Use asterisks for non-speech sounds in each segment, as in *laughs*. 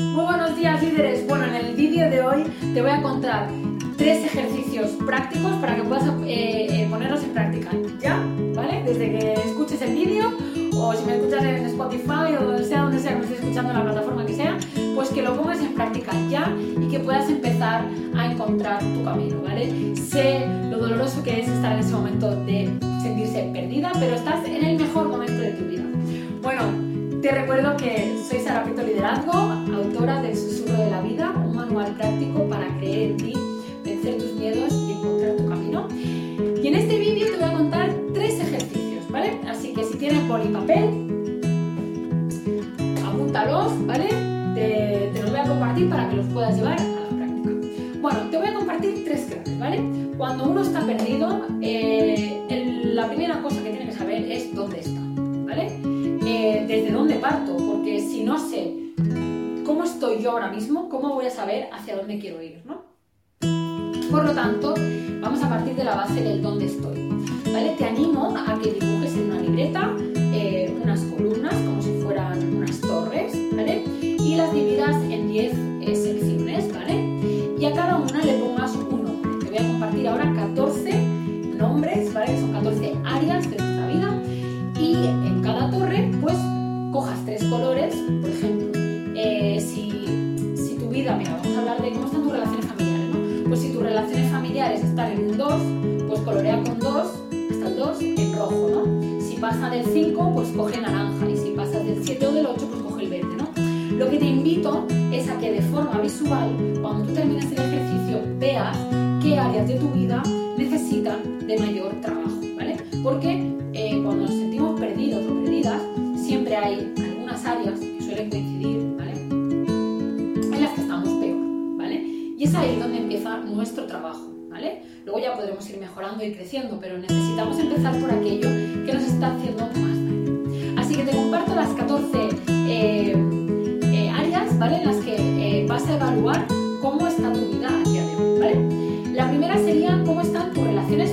Muy buenos días líderes. Bueno, en el vídeo de hoy te voy a contar tres ejercicios prácticos para que puedas eh, eh, ponerlos en práctica ya, ¿vale? Desde que escuches el vídeo o si me escuchas en Spotify o donde sea, donde sea que me estés escuchando en la plataforma que sea, pues que lo pongas en práctica ya y que puedas empezar a encontrar tu camino, ¿vale? Sé lo doloroso que es estar en ese momento de sentirse perdida, pero estás en el mejor momento de tu vida. Bueno, te recuerdo que soy Sara Pito Liderazgo, autora del Susurro de la Vida, un manual práctico para creer en ti, vencer tus miedos y encontrar tu camino. Y en este vídeo te voy a contar tres ejercicios, ¿vale? Así que si tienes boli y papel, apúntalos, ¿vale? Te, los voy a compartir para que los puedas llevar a la práctica. Bueno, te voy a compartir tres claves, ¿vale? Cuando uno está perdido, eh, la primera cosa que tiene que saber es dónde está, desde dónde parto, porque si no sé cómo estoy yo ahora mismo, ¿cómo voy a saber hacia dónde quiero ir, ¿no? Por lo tanto, vamos a partir de la base del dónde estoy, ¿vale? Te animo a invito es a que de forma visual, cuando tú termines el ejercicio, veas qué áreas de tu vida necesitan de mayor trabajo, ¿vale? Porque eh, cuando nos sentimos perdidos o perdidas, siempre hay algunas áreas que suelen coincidir, ¿vale? En las que estamos peor, ¿vale? Y es ahí donde empieza nuestro trabajo, ¿vale? Luego ya podremos ir mejorando y creciendo, pero necesitamos empezar por aquello que nos está haciendo más daño. Así que te comparto las 14 eh, eh, áreas, En las que eh, vas a evaluar cómo está tu vida a día de hoy, ¿vale? La primera sería cómo están tus relaciones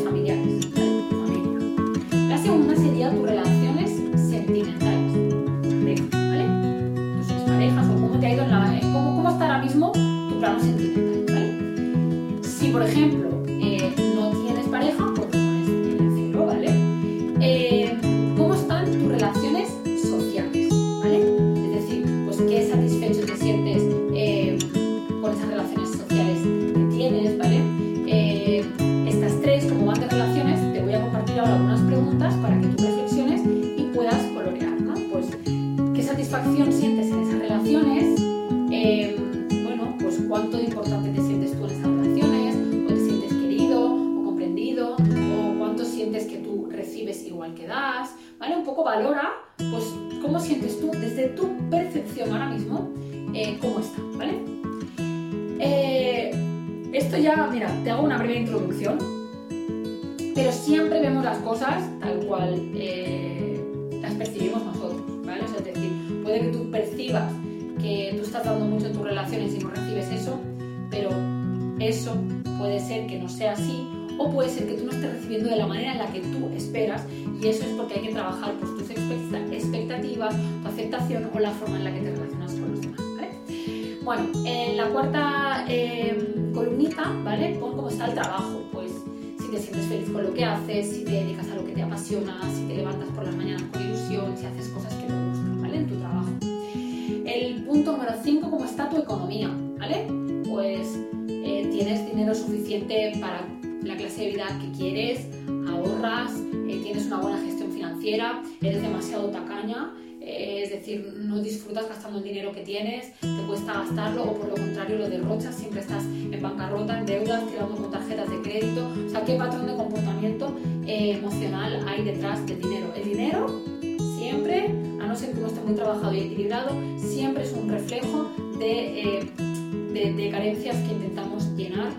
tal cual eh, las percibimos nosotros, ¿vale? Es decir, puede que tú percibas que tú estás dando mucho en tus relaciones y no recibes eso, pero eso puede ser que no sea así o puede ser que tú no estés recibiendo de la manera en la que tú esperas y eso es porque hay que trabajar pues, tus expecta- expectativas, tu aceptación o la forma en la que te relacionas con los demás. Bueno, en la cuarta eh, columnita, ¿vale? Pon cómo está el trabajo, si te sientes feliz con lo que haces, si te dedicas a lo que te apasiona, si te levantas por las mañanas con ilusión, si haces cosas que te gustan, ¿vale? En tu trabajo. El punto número 5, cómo está tu economía, ¿vale? Pues eh, tienes dinero suficiente para la clase de vida que quieres, ahorras, eh, tienes una buena gestión financiera, eres demasiado tacaña, eh, es decir, no disfrutas gastando el dinero que tienes, te cuesta gastarlo o por lo contrario lo derrochas, siempre estás en bancarrota, en deudas, tirando con tarjetas de crédito. O sea, ¿qué patrón de comportamiento eh, emocional hay detrás del dinero? El dinero siempre, a no ser que uno esté muy trabajado y equilibrado, siempre es un reflejo de, eh, de, de carencias que intentamos llenar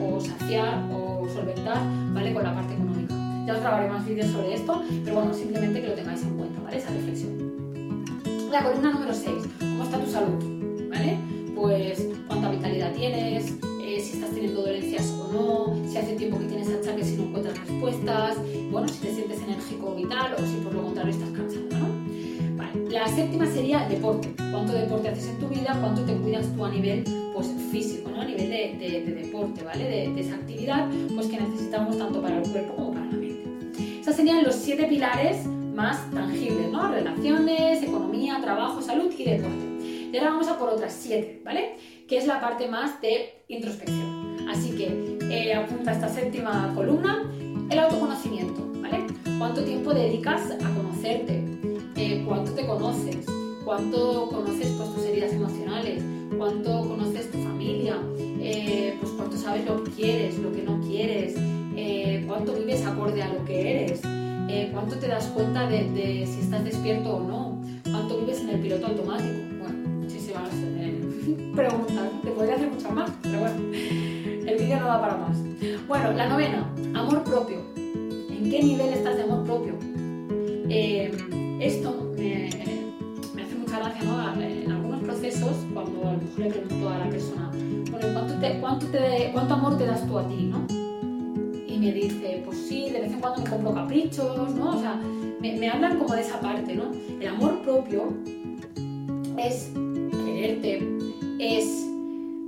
o saciar o solventar, ¿vale? Con la parte económica. Ya os grabaré más vídeos sobre esto, pero bueno, simplemente que lo tengáis en cuenta, ¿vale? Esa reflexión. La columna número 6, ¿cómo está tu salud? ¿Vale? Pues cuánta vitalidad tienes, eh, si estás teniendo dolencias o no, si hace tiempo que tienes achaques y no encuentras respuestas, bueno, si te sientes enérgico o vital o si por lo contrario estás cansado, ¿no? Vale. La séptima sería deporte. cuánto deporte haces en tu vida, cuánto te cuidas tú a nivel pues, físico, ¿no? a nivel de, deporte, ¿vale? De, de, esa actividad pues, que necesitamos tanto para el cuerpo como serían los siete pilares más tangibles, ¿no? Relaciones, economía, trabajo, salud y deporte. Y ahora vamos a por otras siete, ¿vale? Que es la parte más de introspección. Así que eh, apunta esta séptima columna, el autoconocimiento, ¿vale? ¿Cuánto tiempo dedicas a conocerte? Eh, ¿Cuánto te conoces? ¿Cuánto conoces pues, tus heridas emocionales? ¿Cuánto conoces tu familia? Eh, pues cuánto sabes lo que quieres, lo que no quieres, cuánto vives acorde a lo que eres, cuánto te das cuenta de, si estás despierto o no, cuánto vives en el piloto automático. Bueno, muchísimas *laughs* preguntas, te podría hacer muchas más, pero bueno el vídeo no da para más. Bueno, la novena, amor propio. ¿En qué nivel estás de amor propio? Eh, esto me, hace mucha gracia, ¿no? En algunos procesos, cuando a lo mejor le pregunto a la persona, bueno, ¿cuánto, ¿cuánto, amor te das tú a ti, no? Dice, pues sí, de vez en cuando me compro caprichos, ¿no? O sea, me, hablan como de esa parte, ¿no? El amor propio es quererte, es,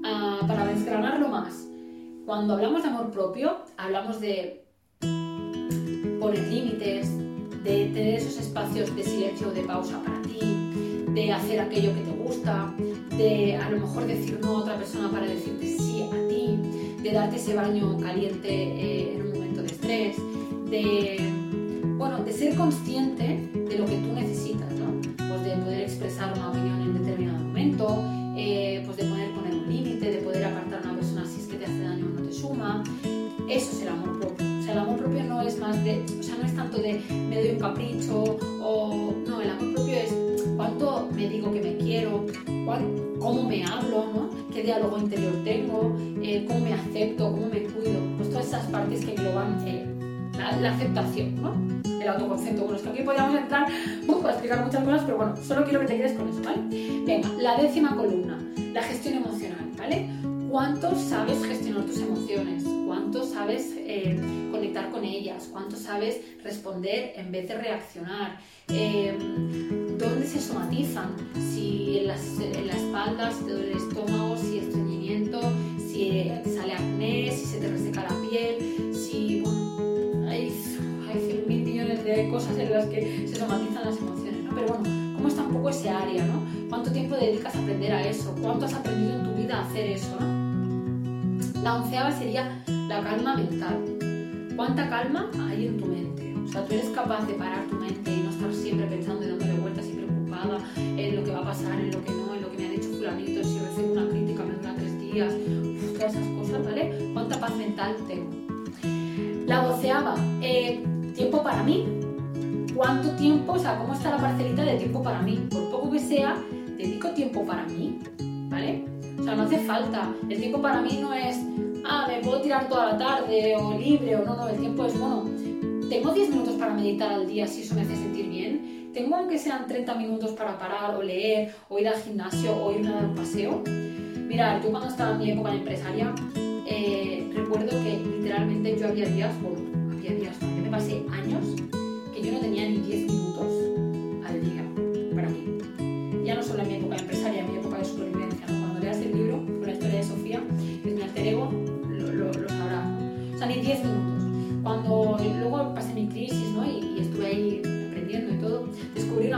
uh, para desgranarlo más, cuando hablamos de amor propio, hablamos de poner límites, de tener esos espacios de silencio de pausa para ti, de hacer aquello que te gusta, de a lo mejor decir no a otra persona para decirte sí a ti, de darte ese baño caliente eh, en un de, bueno, de ser consciente de lo que tú necesitas, ¿no? Pues de poder expresar una opinión en determinado momento, eh, pues de poder poner un límite, de poder apartar a una persona si es que te hace daño o no te suma. Eso es el amor propio. O sea, el amor propio no es más de, o sea, no es tanto de me doy un capricho o no, el amor propio es cuánto me digo que me quiero, cómo me hablo, ¿no? qué diálogo interior tengo, eh, cómo me acepto, cómo me cuido. Pues todas esas partes que engloban eh, la, aceptación, ¿no? el autoconcepto. Bueno, es que aquí podríamos entrar uf, a explicar muchas cosas, pero bueno, solo quiero que te quedes con eso, ¿vale? Venga, la décima columna, la gestión emocional, ¿vale? ¿Cuánto sabes gestionar tus emociones? ¿Cuánto sabes eh, conectar con ellas? ¿Cuánto sabes responder en vez de reaccionar? Eh, ¿Dónde se somatizan? Si en, las, en la espalda, si te duele el estómago, si estreñimiento, si sale acné, si se te reseca la piel, si de cosas en las que se somatizan las emociones, ¿no? Pero bueno, ¿cómo está un poco ese área, ¿no? ¿Cuánto tiempo dedicas a aprender a eso? ¿Cuánto has aprendido en tu vida a hacer eso, ¿no? La onceava sería la calma mental. ¿Cuánta calma hay en tu mente? O sea, tú eres capaz de parar tu mente y no estar siempre pensando en lo que va a pasar, en lo que no, en lo que me ha dicho fulanito, si recibo una crítica me dura tres días, todas esas cosas, ¿vale? ¿Cuánta paz mental tengo? La doceava, eh, tiempo para mí. ¿Cuánto tiempo, o sea, cómo está la parcelita de tiempo para mí? Por poco que sea, dedico tiempo para mí, ¿vale? O sea, no hace falta. El tiempo para mí no es, ah, me puedo tirar toda la tarde o libre o no, no, el tiempo es, bueno, tengo 10 minutos para meditar al día si eso me hace sentir. Tengo aunque sean 30 minutos para parar o leer o ir al gimnasio o ir a dar un paseo. Mira, yo cuando estaba en mi época de empresaria, eh, recuerdo que literalmente yo había días, bueno, había días, yo me pasé años que yo no tenía ni 10 minutos al día para mí. Ya no solo en mi época de empresaria, en mi época de supervivencia. Cuando leas el libro, con la historia de Sofía, que es mi alter ego, lo, lo, lo. O sea, ni 10 minutos. Cuando luego pasé mi crisis ¿no? y, y estuve ahí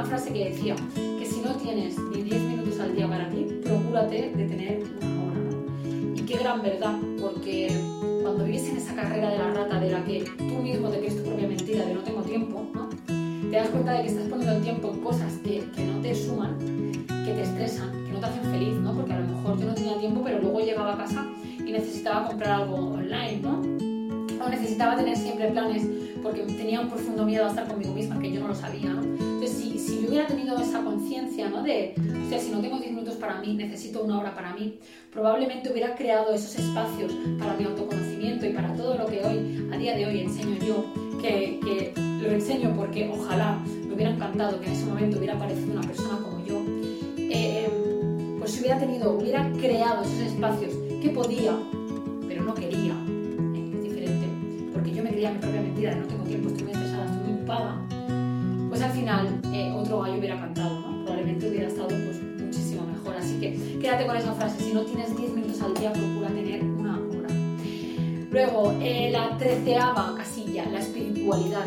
frase que decía que si no tienes ni 10 minutos al día para ti, procúrate de tener una hora. Y qué gran verdad, porque cuando vives en esa carrera de la rata de la que tú mismo te crees tu propia mentira de no tengo tiempo, ¿no? te das cuenta de que estás poniendo el tiempo en cosas que, que, no te suman, que te estresan, que no te hacen feliz, ¿no? porque a lo mejor yo no tenía tiempo, pero luego llegaba a casa y necesitaba comprar algo online, ¿no? o necesitaba tener siempre planes porque tenía un profundo miedo a estar conmigo misma, que yo no lo sabía. ¿no? Hubiera tenido esa conciencia ¿no? de, o sea, si no tengo 10 minutos para mí, necesito una hora para mí, probablemente hubiera creado esos espacios para mi autoconocimiento y para todo lo que hoy, a día de hoy, enseño yo, que, que lo enseño porque ojalá me hubiera encantado que en ese momento hubiera aparecido una persona como yo, eh, pues si hubiera tenido, hubiera creado esos espacios que podía, pero no quería, mi propia mentira no tengo tiempo, estoy muy estresada, estoy muy ocupada, pues al final eh, otro gallo hubiera cantado, ¿no? Probablemente hubiera estado pues, muchísimo mejor. Así que quédate con esa frase, si no tienes 10 minutos al día, procura tener una hora. Luego, eh, la treceava casilla, la espiritualidad.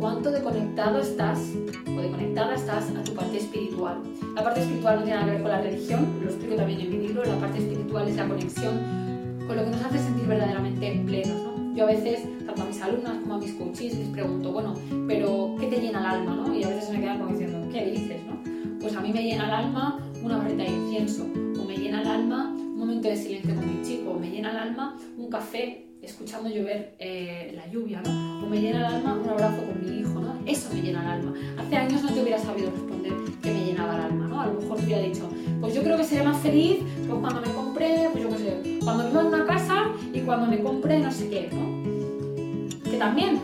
¿Cuánto de conectado estás o de conectada estás a tu parte espiritual? La parte espiritual no tiene nada que ver con la religión, lo explico también en mi libro, la parte espiritual es la conexión con lo que nos hace sentir verdaderamente plenos. ¿no? Yo a veces, tanto a mis alumnas como a mis coaches, les pregunto, bueno, pero ¿qué te llena el alma? ¿no? Y a veces me quedan como diciendo, ¿qué dices? ¿no? Pues a mí me llena el alma una barrita de incienso, o me llena el alma un momento de silencio con mi chico, o me llena el alma un café escuchando llover eh, la lluvia, ¿no? O me llena el alma un abrazo con mi hijo, ¿no? Eso me llena el alma. Hace años no te hubiera sabido responder que me llenaba el alma, ¿no? A lo mejor te hubiera dicho, pues yo creo que sería más feliz pues cuando me compré, pues yo qué sé, cuando vivo en una casa y cuando me compré no sé qué, ¿no? Que también,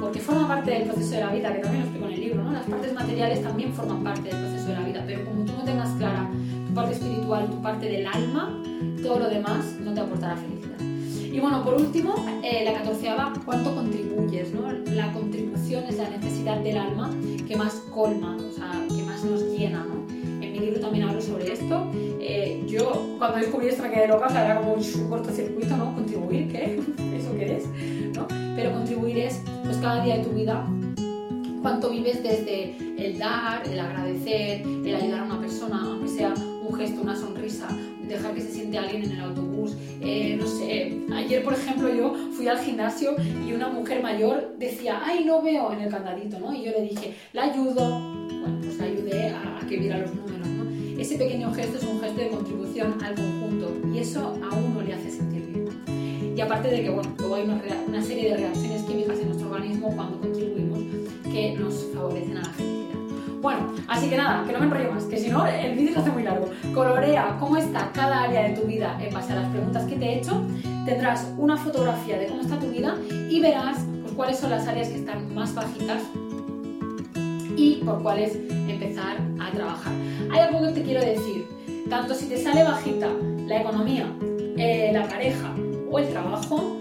porque forma parte del proceso de la vida, que también lo explico en el libro, ¿no? Las partes materiales también forman parte del proceso de la vida, pero como tú no tengas clara tu parte espiritual, tu parte del alma, todo lo demás no te aportará felicidad. Y bueno, por último, eh, la catorceava, ¿cuánto contribuyes? ¿no? La contribución es la necesidad del alma que más colma, o sea, que más nos llena. ¿no? En mi libro también hablo sobre esto. Yo cuando descubrí esto me quedé loca, era como un cortocircuito, ¿no? ¿Contribuir qué? *laughs* ¿Eso qué es? ¿no? Pero contribuir es, pues cada día de tu vida, cuánto vives desde el dar, el agradecer, el ayudar a una persona, aunque sea un gesto, una sonrisa, dejar que se siente alguien en el autobús. Eh, no sé, ayer por ejemplo yo fui al gimnasio y una mujer mayor decía, ay, no veo en el candadito, ¿no? Y yo le dije, la ayudo, bueno, pues la ayudé a, que viera los números. Ese pequeño gesto es un gesto de contribución al conjunto y eso a uno le hace sentir bien. Y aparte de que, bueno, luego hay una, una serie de reacciones químicas en nuestro organismo cuando contribuimos que nos favorecen a la felicidad. Bueno, así que nada, que no me enrollo más, que si no el vídeo se hace muy largo. Colorea cómo está cada área de tu vida en base a las preguntas que te he hecho. Tendrás una fotografía de cómo está tu vida y verás pues, cuáles son las áreas que están más bajitas y por cuáles empezar trabajar. Hay algo que te quiero decir. Tanto si te sale bajita la economía, eh, la pareja o el trabajo,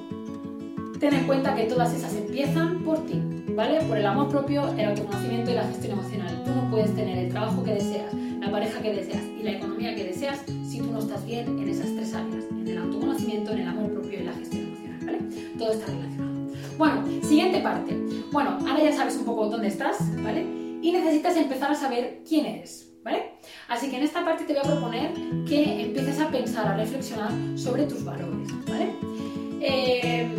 ten en cuenta que todas esas empiezan por ti. ¿vale? Por el amor propio, el autoconocimiento y la gestión emocional. Tú no puedes tener el trabajo que deseas, la pareja que deseas y la economía que deseas si tú no estás bien en esas tres áreas, en el autoconocimiento, en el amor propio y la gestión emocional, ¿vale? Todo está relacionado. Bueno, siguiente parte. Bueno, ahora ya sabes un poco dónde estás, ¿vale? Y necesitas empezar a saber quién eres, ¿vale? Así que en esta parte te voy a proponer que empieces a pensar, a reflexionar sobre tus valores, ¿vale? Eh,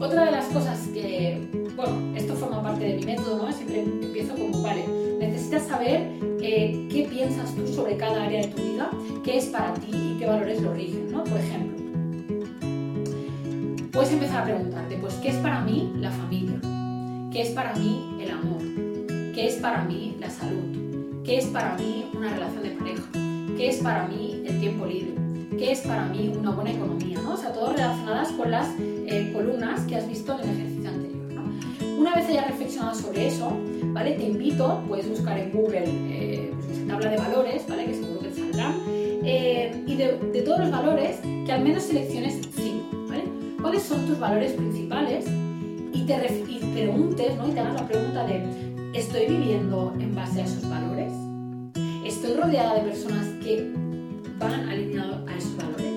otra de las cosas que, bueno, esto forma parte de mi método, ¿no? Siempre empiezo como, vale, necesitas saber eh, qué piensas tú sobre cada área de tu vida, qué es para ti y qué valores lo rigen, ¿no? Por ejemplo, puedes empezar a preguntarte, pues, ¿qué es para mí la familia? ¿Qué es para mí el amor? ¿Qué es para mí la salud? ¿Qué es para mí una relación de pareja? ¿Qué es para mí el tiempo libre? ¿Qué es para mí una buena economía? ¿no? O sea, todo relacionadas con las eh, columnas que has visto en el ejercicio anterior. ¿no? Una vez hayas reflexionado sobre eso, ¿vale? Te invito, puedes buscar en Google eh, pues, tabla de valores, ¿vale? Que seguro que te saldrán. Eh, y de, de, todos los valores, que al menos selecciones cinco, ¿vale? ¿Cuáles son tus valores principales? Y te, y preguntes, ¿no? Y te hagas la pregunta de, ¿estoy viviendo en base a esos valores? ¿Estoy rodeada de personas que van alineados a esos valores?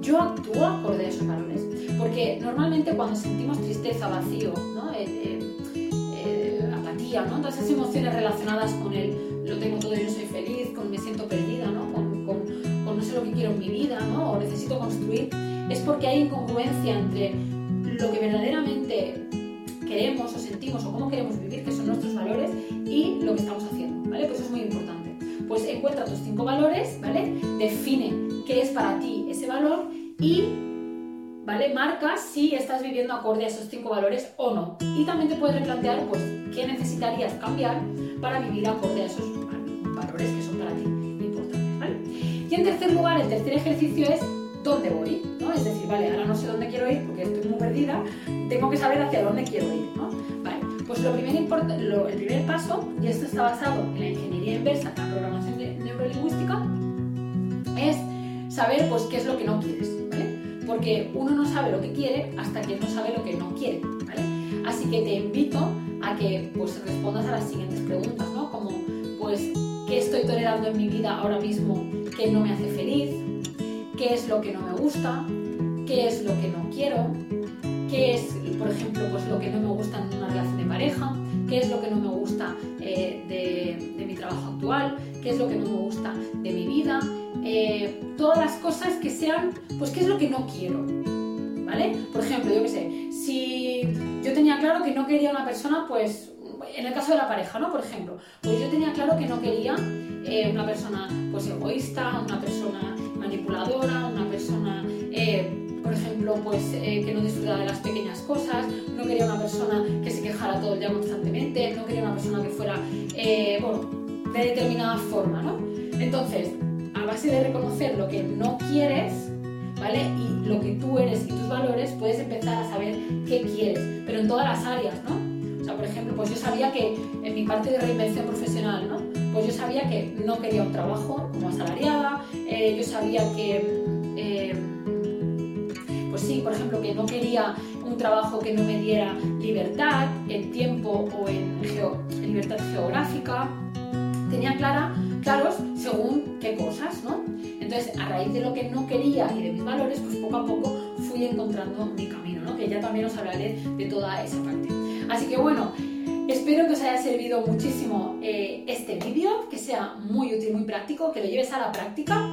¿Yo actúo acorde a esos valores? Porque normalmente cuando sentimos tristeza, vacío, ¿no? Eh, eh, eh, apatía, ¿no? todas esas emociones relacionadas con el lo tengo todo y no soy feliz, con me siento perdida, ¿no? Con, no sé lo que quiero en mi vida, ¿no? o necesito construir, es porque hay incongruencia entre lo que verdaderamente queremos o sentimos o cómo queremos vivir, que son nuestros valores, y lo que estamos haciendo, ¿vale? Pues eso es muy importante. Pues encuentra tus cinco valores, ¿vale? Define qué es para ti ese valor y ¿vale? Marca si estás viviendo acorde a esos cinco valores o no. Y también te puedes replantear, pues, qué necesitarías cambiar para vivir acorde a esos valores que son para ti importantes, ¿vale? Y en tercer lugar, el tercer ejercicio es dónde voy, ¿no? Es decir, vale, ahora no sé dónde quiero ir porque estoy muy perdida, tengo que saber hacia dónde quiero ir, ¿no? Vale, pues lo primer el primer paso, y esto está basado en la ingeniería inversa, en la programación neurolingüística, es saber, pues, qué es lo que no quieres, ¿vale? Porque uno no sabe lo que quiere hasta que no sabe lo que no quiere, ¿vale? Así que te invito a que, pues, respondas a las siguientes preguntas, ¿no? Como, pues, ¿qué estoy tolerando en mi vida ahora mismo que no me hace feliz, qué es lo que no me gusta, qué es lo que no quiero, qué es, por ejemplo, pues lo que no me gusta en una relación de pareja, qué es lo que no me gusta eh, de, mi trabajo actual, qué es lo que no me gusta de mi vida, eh, todas las cosas que sean, pues qué es lo que no quiero, ¿vale? Por ejemplo, yo qué sé, si yo tenía claro que no quería una persona, pues en el caso de la pareja, ¿no? Por ejemplo, pues yo tenía claro que no quería eh, una persona pues egoísta, una persona manipuladora, una persona por ejemplo, pues eh, que no disfrutara de las pequeñas cosas, no quería una persona que se quejara todo el día constantemente, no quería una persona que fuera, eh, bueno, de determinada forma, ¿no? Entonces, a base de reconocer lo que no quieres, ¿vale? Y lo que tú eres y tus valores, puedes empezar a saber qué quieres, pero en todas las áreas, ¿no? O sea, por ejemplo, pues yo sabía que en mi parte de reinvención profesional, ¿no? Pues yo sabía que no quería un trabajo como asalariada, eh, yo sabía que pues sí, por ejemplo, que no quería un trabajo que no me diera libertad en tiempo o en, libertad geográfica. Tenía clara, claros según qué cosas, ¿no? Entonces, a raíz de lo que no quería y de mis valores, pues poco a poco fui encontrando mi camino, ¿no? Que ya también os hablaré de toda esa parte. Así que bueno, Espero que os haya servido muchísimo eh, este vídeo, que sea muy útil, muy práctico, que lo lleves a la práctica.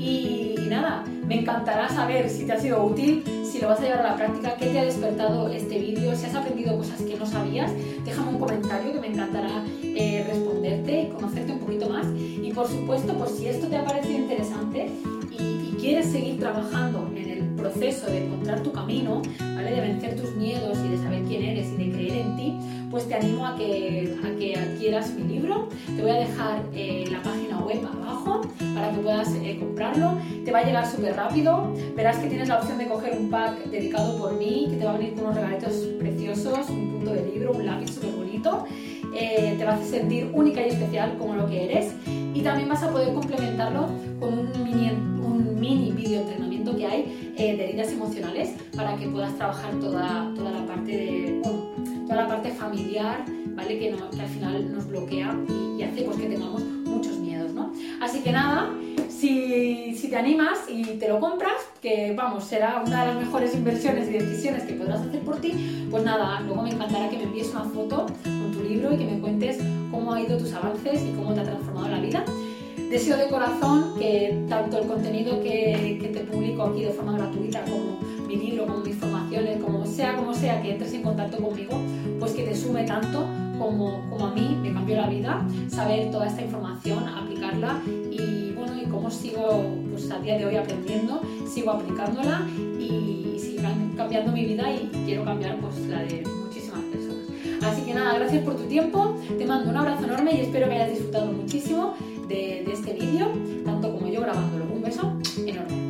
Y, nada, me encantará saber si te ha sido útil, si lo vas a llevar a la práctica, qué te ha despertado este vídeo, si has aprendido cosas que no sabías, déjame un comentario que me encantará eh, responderte conocerte un poquito más. Y por supuesto, pues si esto te ha parecido interesante y, y quieres seguir trabajando en el proceso de encontrar tu camino, ¿vale? de vencer tus miedos y de saber quién eres y de creer en ti, pues te animo a que, a que adquieras mi libro. Te voy a dejar eh, la página web abajo para que puedas eh, comprarlo. Te va a llegar súper rápido. Verás que tienes la opción de coger un pack dedicado por mí, que te va a venir con unos regalitos preciosos, un punto de libro, un lápiz súper bonito. Eh, te va a sentir única y especial como lo que eres. Y también vas a poder complementarlo con un mini, un mini video entrenamiento que hay de heridas emocionales para que puedas trabajar toda, toda la parte de, toda la parte familiar, ¿vale? Que, al final nos bloquea y, hace pues, que tengamos ¿no? Así que nada, si, si, te animas y te lo compras, que vamos, será una de las mejores inversiones y decisiones que podrás hacer por ti, pues nada, luego me encantará que me envíes una foto con tu libro y que me cuentes cómo ha ido tus avances y cómo te ha transformado la vida. Deseo de corazón que tanto el contenido que, que te publico aquí de forma gratuita como mi libro, como mis formaciones, como sea como sea que entres en contacto conmigo, pues que te sume tanto como, como a mí me cambió la vida saber toda esta información, aplicarla y bueno, y cómo sigo pues a día de hoy aprendiendo, sigo aplicándola y sigo cambiando mi vida y quiero cambiar pues la de muchísimas personas. Así que nada, gracias por tu tiempo, te mando un abrazo enorme y espero que hayas disfrutado muchísimo de, de este vídeo, tanto como yo grabándolo. Un beso enorme.